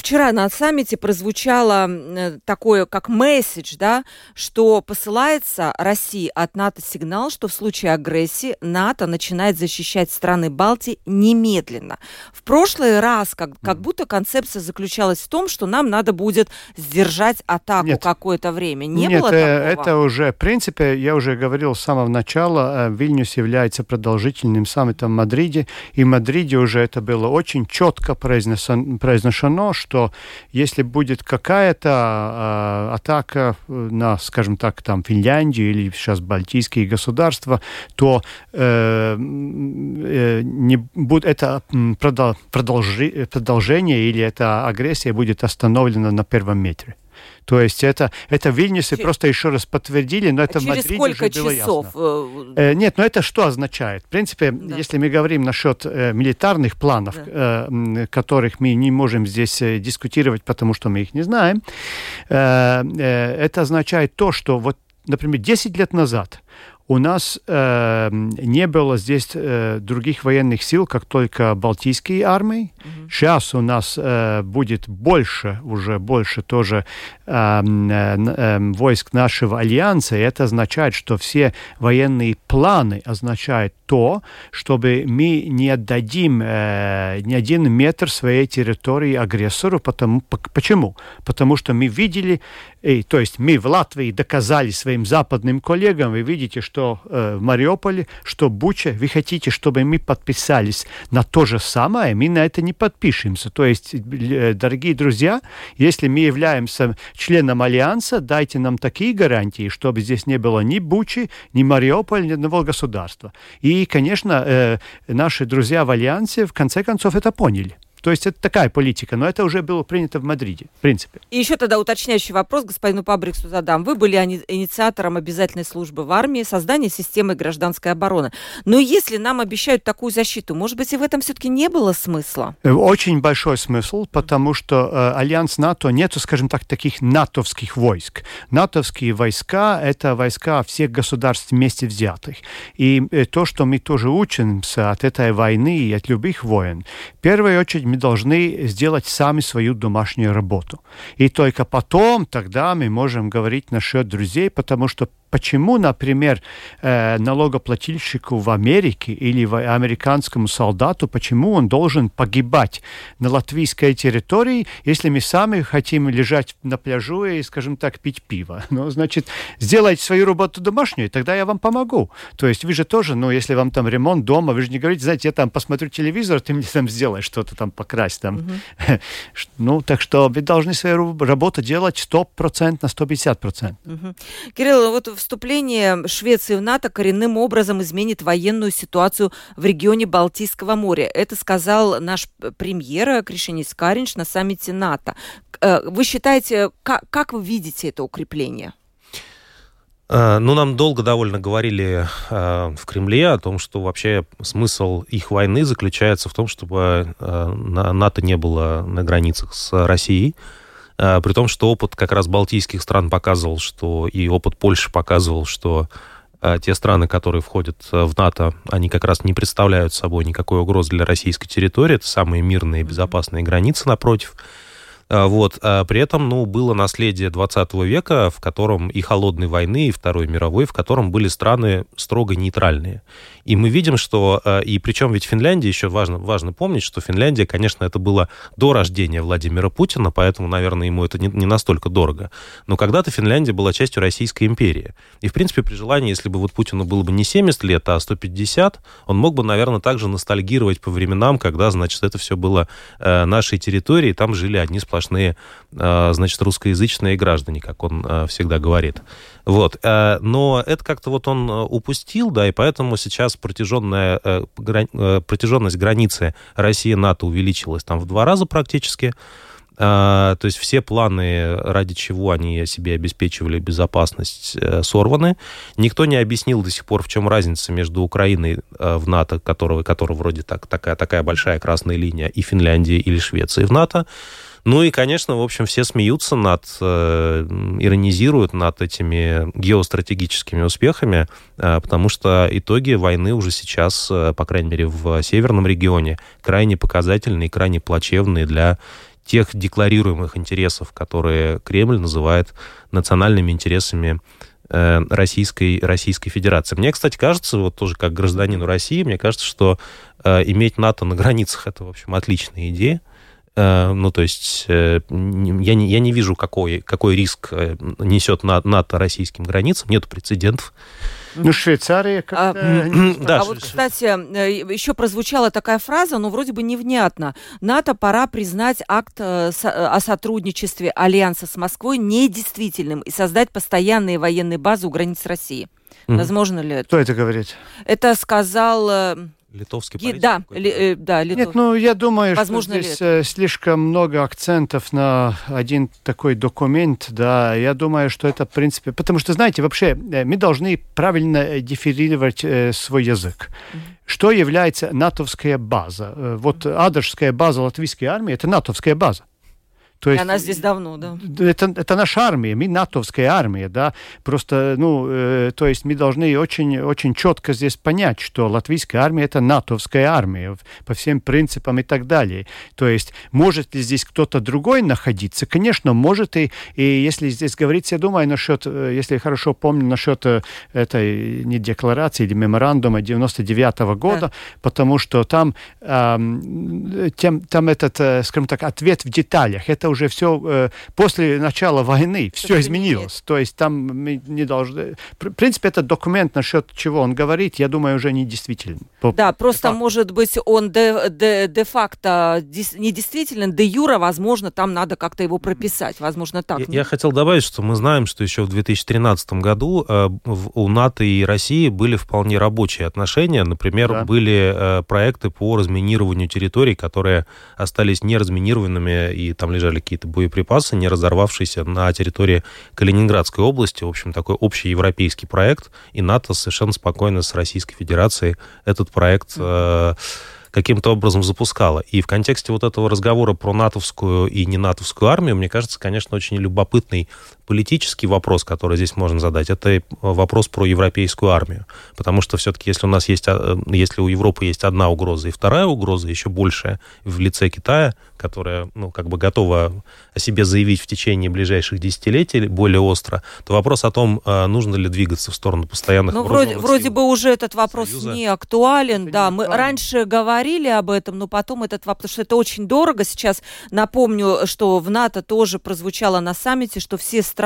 вчера на саммите прозвучало э, такое, как месседж, да, что посылается России от НАТО сигнал, что в случае агрессии НАТО начинает защищать страны Балтии немедленно. В прошлый раз как, как будто концепция заключалась в том, что нам надо будет сдержать атаку какое-то время. Не Нет, было э, такого? это уже, в принципе, я уже говорил с самого начала, э, Вильнюс является продолжительным саммитом в Мадриде, и в Мадриде уже это было очень четко произнесено, произношено, что если будет какая-то э, атака на, скажем так, там Финляндию или сейчас балтийские государства, то э, э, не будет это продолжи, продолжение или эта агрессия будет остановлена на первом метре. То есть это, это в Вильнюсе Через... просто еще раз подтвердили, но это Через в Мадриде сколько уже было часов? ясно. Э, нет, но это что означает? В принципе, да. если мы говорим насчет э, милитарных планов, да. э, которых мы не можем здесь э, дискутировать, потому что мы их не знаем, э, э, это означает то, что вот, например, 10 лет назад у нас э, не было здесь э, других военных сил, как только Балтийские армии. Mm-hmm. Сейчас у нас э, будет больше, уже больше тоже э, э, э, войск нашего альянса. И это означает, что все военные планы означают то, чтобы мы не отдадим э, ни один метр своей территории агрессору. Потому, почему? Потому что мы видели, и, то есть мы в Латвии доказали своим западным коллегам, вы видите, что что э, в Мариуполе, что Буча, вы хотите, чтобы мы подписались на то же самое, мы на это не подпишемся. То есть, э, дорогие друзья, если мы являемся членом Альянса, дайте нам такие гарантии, чтобы здесь не было ни Бучи, ни Мариуполя, ни одного государства. И, конечно, э, наши друзья в Альянсе в конце концов это поняли. То есть это такая политика, но это уже было принято в Мадриде, в принципе. И еще тогда уточняющий вопрос господину Пабриксу задам. Вы были инициатором обязательной службы в армии, создания системы гражданской обороны. Но если нам обещают такую защиту, может быть, и в этом все-таки не было смысла? Э, очень большой смысл, потому что э, Альянс НАТО нету, скажем так, таких натовских войск. Натовские войска — это войска всех государств вместе взятых. И э, то, что мы тоже учимся от этой войны и от любых войн, в первую очередь мы должны сделать сами свою домашнюю работу. И только потом тогда мы можем говорить насчет друзей, потому что Почему, например, э, налогоплательщику в Америке или американскому солдату, почему он должен погибать на латвийской территории, если мы сами хотим лежать на пляжу и, скажем так, пить пиво? Ну, значит, сделайте свою работу домашнюю, тогда я вам помогу. То есть вы же тоже, ну, если вам там ремонт дома, вы же не говорите, знаете, я там посмотрю телевизор, ты мне там сделаешь что-то там покрась там. Uh-huh. ну, так что вы должны свою работу делать 100% на 150%. Uh-huh. Кирилл, вот в вступление Швеции в НАТО коренным образом изменит военную ситуацию в регионе Балтийского моря. Это сказал наш премьер Кришинис Каринч на саммите НАТО. Э, вы считаете, как, как вы видите это укрепление? Э, ну, нам долго довольно говорили э, в Кремле о том, что вообще смысл их войны заключается в том, чтобы э, НАТО не было на границах с Россией. А, при том, что опыт как раз балтийских стран показывал, что и опыт Польши показывал, что а, те страны, которые входят а, в НАТО, они как раз не представляют собой никакой угрозы для российской территории. Это самые мирные и безопасные границы напротив. А, вот. А при этом, ну, было наследие 20 века, в котором и холодной войны, и Второй мировой, в котором были страны строго нейтральные. И мы видим, что... А, и причем ведь Финляндия, еще важно, важно помнить, что Финляндия, конечно, это было до рождения Владимира Путина, поэтому, наверное, ему это не, не настолько дорого. Но когда-то Финляндия была частью Российской империи. И, в принципе, при желании, если бы вот Путину было бы не 70 лет, а 150, он мог бы, наверное, также ностальгировать по временам, когда, значит, это все было э, нашей территорией, там жили одни сплошные, э, значит, русскоязычные граждане, как он э, всегда говорит. Вот. Э, но это как-то вот он э, упустил, да, и поэтому сейчас протяженная, э, протяженность границы России-НАТО увеличилась там в два раза практически. То есть все планы, ради чего они себе обеспечивали безопасность, сорваны. Никто не объяснил до сих пор, в чем разница между Украиной в НАТО, которого, которого вроде так, такая, такая большая красная линия, и Финляндией или Швецией в НАТО. Ну и, конечно, в общем, все смеются над, э, иронизируют над этими геостратегическими успехами, э, потому что итоги войны уже сейчас, э, по крайней мере, в северном регионе, крайне показательные, крайне плачевные для тех декларируемых интересов, которые Кремль называет национальными интересами Российской, Российской Федерации. Мне, кстати, кажется, вот тоже как гражданину России, мне кажется, что э, иметь НАТО на границах это, в общем, отличная идея. Э, ну, то есть э, я не, я не вижу, какой, какой риск э, несет НАТО российским границам. Нет прецедентов. Ну, Швейцария как-то... А, да, а вот, кстати, еще прозвучала такая фраза, но вроде бы невнятно. НАТО пора признать акт о сотрудничестве Альянса с Москвой недействительным и создать постоянные военные базы у границ России. Mm. Возможно ли это? Кто это говорит? Это сказал Литовский политик? Да, ли, э, да, литов... Нет, ну я думаю, Возможно что здесь ли слишком много акцентов на один такой документ, да, я думаю, что это, в принципе, потому что, знаете, вообще э, мы должны правильно дефинировать э, свой язык. Mm-hmm. Что является натовская база? Э, вот Адерская база латвийской армии – это натовская база. То есть, и она здесь давно, да. Это, это наша армия, мы натовская армия, да. Просто, ну, э, то есть мы должны очень, очень четко здесь понять, что латвийская армия это натовская армия по всем принципам и так далее. То есть может ли здесь кто-то другой находиться? Конечно, может и, и если здесь говорить, я думаю, насчет, э, если я хорошо помню, насчет э, этой не декларации или меморандума 99 -го года, да. потому что там, э, тем, там этот, э, скажем так, ответ в деталях. Это уже все э, после начала войны все изменилось. То есть там мы не должны... В принципе, этот документ, насчет чего он говорит, я думаю, уже не действителен. Да, просто, факт. может быть, он де-факто де, де не действителен, де юра, возможно, там надо как-то его прописать, возможно, так. Я, я хотел добавить, что мы знаем, что еще в 2013 году э, у НАТО и России были вполне рабочие отношения. Например, да. были э, проекты по разминированию территорий, которые остались неразминированными, и там лежали какие-то боеприпасы, не разорвавшиеся на территории Калининградской области. В общем, такой общий европейский проект. И НАТО совершенно спокойно с Российской Федерацией этот проект э, каким-то образом запускала. И в контексте вот этого разговора про натовскую и не натовскую армию, мне кажется, конечно, очень любопытный политический вопрос, который здесь можно задать, это вопрос про европейскую армию. Потому что все-таки, если у нас есть, а, если у Европы есть одна угроза и вторая угроза, еще большая в лице Китая, которая, ну, как бы готова о себе заявить в течение ближайших десятилетий более остро, то вопрос о том, а, нужно ли двигаться в сторону постоянных Ну, вроде, вроде бы уже этот вопрос Союза. не актуален, это да. Не мы актуален. раньше говорили об этом, но потом этот вопрос, потому что это очень дорого. Сейчас напомню, что в НАТО тоже прозвучало на саммите, что все страны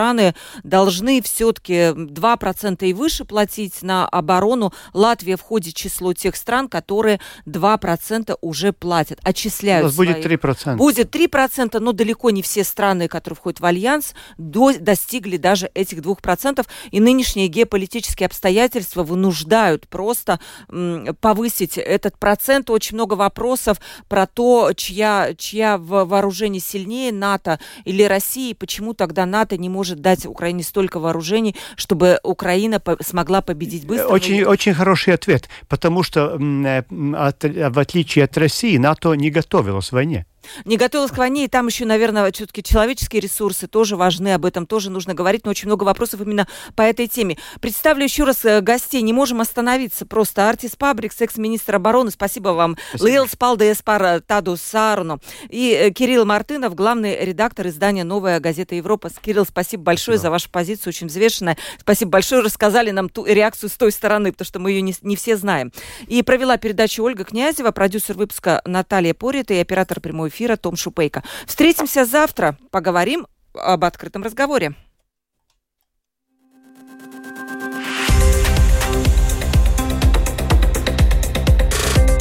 должны все-таки 2% и выше платить на оборону. Латвия входит в число тех стран, которые 2% уже платят, отчисляют. У нас свои... будет 3%. Будет 3%, но далеко не все страны, которые входят в альянс, до... достигли даже этих 2%. И нынешние геополитические обстоятельства вынуждают просто м, повысить этот процент. Очень много вопросов про то, чья, чья вооружение сильнее, НАТО или России, почему тогда НАТО не может дать Украине столько вооружений, чтобы Украина по смогла победить быстро? Очень, очень хороший ответ, потому что от, в отличие от России НАТО не готовилось к войне. Не готовилась к войне, и там еще, наверное, все-таки человеческие ресурсы тоже важны, об этом тоже нужно говорить, но очень много вопросов именно по этой теме. Представлю еще раз э, гостей, не можем остановиться просто. Артис Пабрик, секс-министр обороны, спасибо вам. Лейл Спалде Эспар Таду Сарну. И э, Кирилл Мартынов, главный редактор издания «Новая газета Европа». Кирилл, спасибо большое да. за вашу позицию, очень взвешенная. Спасибо большое, рассказали нам ту реакцию с той стороны, потому что мы ее не, не все знаем. И провела передачу Ольга Князева, продюсер выпуска Наталья Порита и оператор прямого эфира Том Шупейко. Встретимся завтра, поговорим об открытом разговоре.